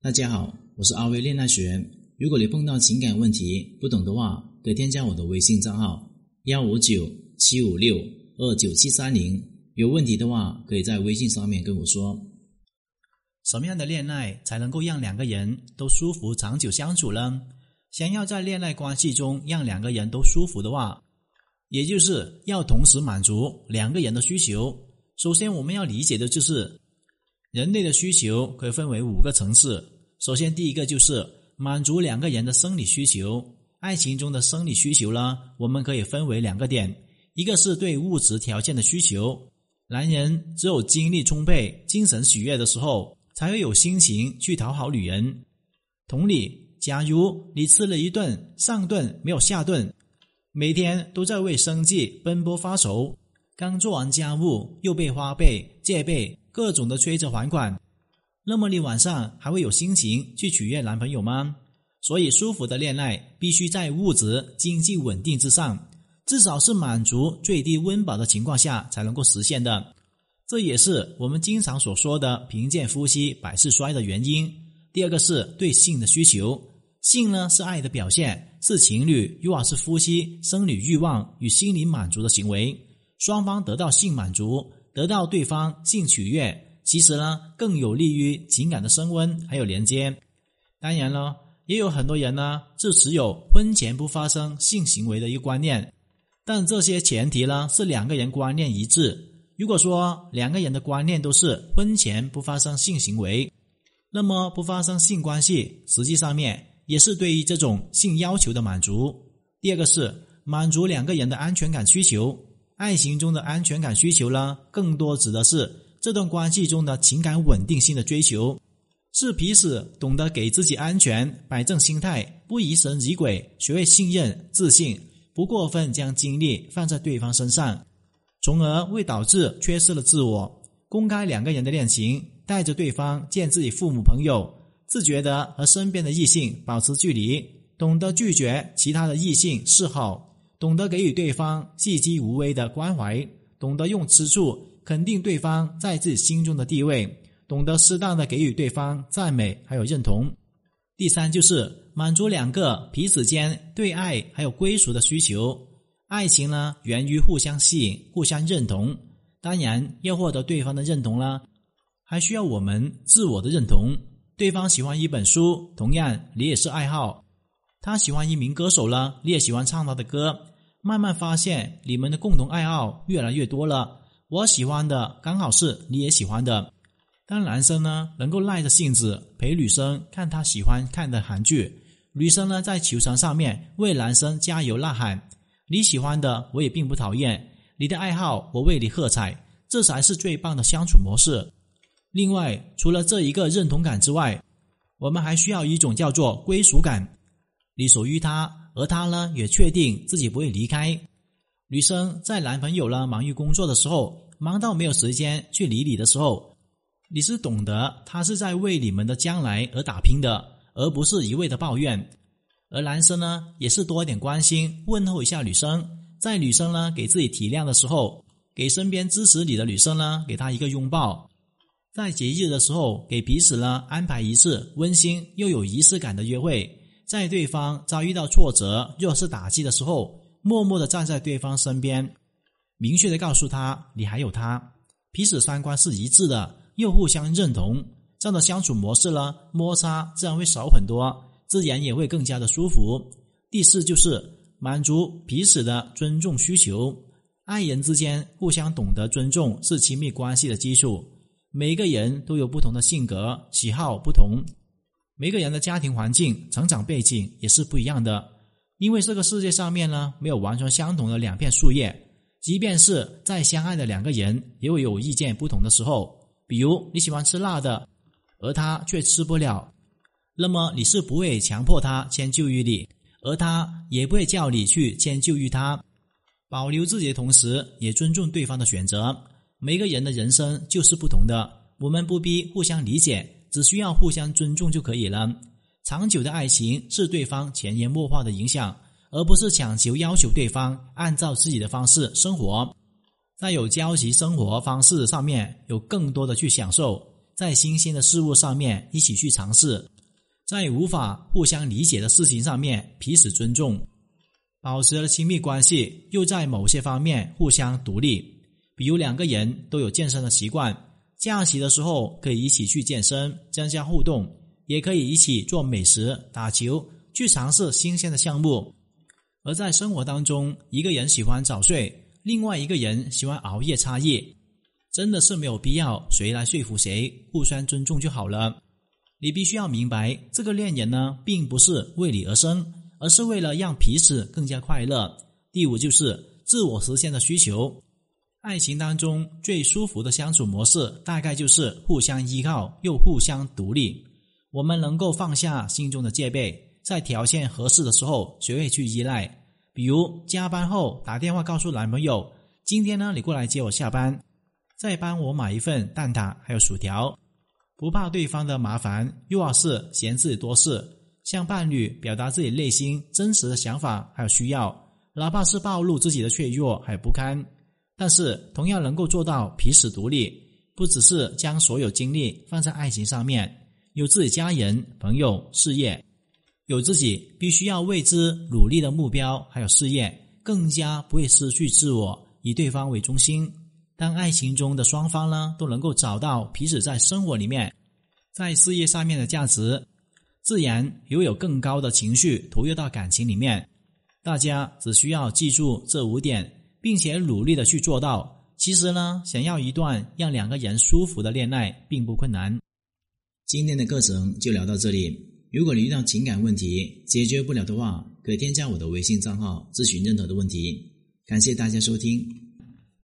大家好，我是阿威恋爱学。如果你碰到情感问题不懂的话，可以添加我的微信账号幺五九七五六二九七三零。有问题的话，可以在微信上面跟我说。什么样的恋爱才能够让两个人都舒服、长久相处呢？想要在恋爱关系中让两个人都舒服的话，也就是要同时满足两个人的需求。首先，我们要理解的就是人类的需求可以分为五个层次。首先，第一个就是满足两个人的生理需求。爱情中的生理需求呢，我们可以分为两个点：一个是对物质条件的需求，男人只有精力充沛、精神喜悦的时候，才会有心情去讨好女人。同理，假如你吃了一顿上顿没有下顿，每天都在为生计奔波发愁，刚做完家务又被花呗、借呗各种的催着还款。那么你晚上还会有心情去取悦男朋友吗？所以，舒服的恋爱必须在物质经济稳定之上，至少是满足最低温饱的情况下才能够实现的。这也是我们经常所说的“贫贱夫妻百事衰”的原因。第二个是对性的需求，性呢是爱的表现，是情侣又或是夫妻生理欲望与心理满足的行为。双方得到性满足，得到对方性取悦。其实呢，更有利于情感的升温还有连接。当然了，也有很多人呢是持有婚前不发生性行为的一个观念，但这些前提呢是两个人观念一致。如果说两个人的观念都是婚前不发生性行为，那么不发生性关系，实际上面也是对于这种性要求的满足。第二个是满足两个人的安全感需求。爱情中的安全感需求呢，更多指的是。这段关系中的情感稳定性的追求，是彼此懂得给自己安全，摆正心态，不疑神疑鬼，学会信任、自信，不过分将精力放在对方身上，从而会导致缺失了自我。公开两个人的恋情，带着对方见自己父母朋友，自觉的和身边的异性保持距离，懂得拒绝其他的异性示好，懂得给予对方细机无微的关怀，懂得用吃醋。肯定对方在自己心中的地位，懂得适当的给予对方赞美还有认同。第三就是满足两个彼此间对爱还有归属的需求。爱情呢源于互相吸引、互相认同。当然要获得对方的认同啦，还需要我们自我的认同。对方喜欢一本书，同样你也是爱好。他喜欢一名歌手了，你也喜欢唱他的歌。慢慢发现你们的共同爱好越来越多了。我喜欢的刚好是你也喜欢的。当男生呢能够耐着性子陪女生看他喜欢看的韩剧，女生呢在球场上面为男生加油呐喊。你喜欢的我也并不讨厌，你的爱好我为你喝彩，这才是最棒的相处模式。另外，除了这一个认同感之外，我们还需要一种叫做归属感。你属于他，而他呢也确定自己不会离开。女生在男朋友呢忙于工作的时候，忙到没有时间去理你的时候，你是懂得他是在为你们的将来而打拼的，而不是一味的抱怨。而男生呢，也是多一点关心，问候一下女生。在女生呢给自己体谅的时候，给身边支持你的女生呢，给她一个拥抱。在节日的时候，给彼此呢安排一次温馨又有仪式感的约会。在对方遭遇到挫折、弱势打击的时候。默默的站在对方身边，明确的告诉他你还有他，彼此三观是一致的，又互相认同，这样的相处模式呢，摩擦自然会少很多，自然也会更加的舒服。第四就是满足彼此的尊重需求，爱人之间互相懂得尊重是亲密关系的基础。每个人都有不同的性格喜好不同，每个人的家庭环境、成长背景也是不一样的。因为这个世界上面呢，没有完全相同的两片树叶，即便是再相爱的两个人，也会有意见不同的时候。比如你喜欢吃辣的，而他却吃不了，那么你是不会强迫他迁就于你，而他也不会叫你去迁就于他。保留自己的同时，也尊重对方的选择。每个人的人生就是不同的，我们不必互相理解，只需要互相尊重就可以了。长久的爱情是对方潜移默化的影响，而不是强求要求对方按照自己的方式生活。在有交集生活方式上面有更多的去享受，在新鲜的事物上面一起去尝试，在无法互相理解的事情上面彼此尊重，保持了亲密关系，又在某些方面互相独立。比如两个人都有健身的习惯，假期的时候可以一起去健身，增加互动；也可以一起做美食、打球，去尝试新鲜的项目。而在生活当中，一个人喜欢早睡，另外一个人喜欢熬夜，差异真的是没有必要谁来说服谁，互相尊重就好了。你必须要明白，这个恋人呢，并不是为你而生，而是为了让彼此更加快乐。第五就是自我实现的需求。爱情当中最舒服的相处模式，大概就是互相依靠又互相独立。我们能够放下心中的戒备。在条件合适的时候，学会去依赖，比如加班后打电话告诉男朋友：“今天呢，你过来接我下班，再帮我买一份蛋挞还有薯条。”不怕对方的麻烦，又或是嫌自己多事，向伴侣表达自己内心真实的想法还有需要，哪怕是暴露自己的脆弱还有不堪，但是同样能够做到彼此独立，不只是将所有精力放在爱情上面，有自己家人、朋友、事业。有自己必须要为之努力的目标，还有事业，更加不会失去自我，以对方为中心。当爱情中的双方呢都能够找到彼此在生活里面、在事业上面的价值，自然又有更高的情绪投入到感情里面。大家只需要记住这五点，并且努力的去做到。其实呢，想要一段让两个人舒服的恋爱，并不困难。今天的课程就聊到这里。如果你遇到情感问题解决不了的话，可添加我的微信账号咨询任何的问题。感谢大家收听。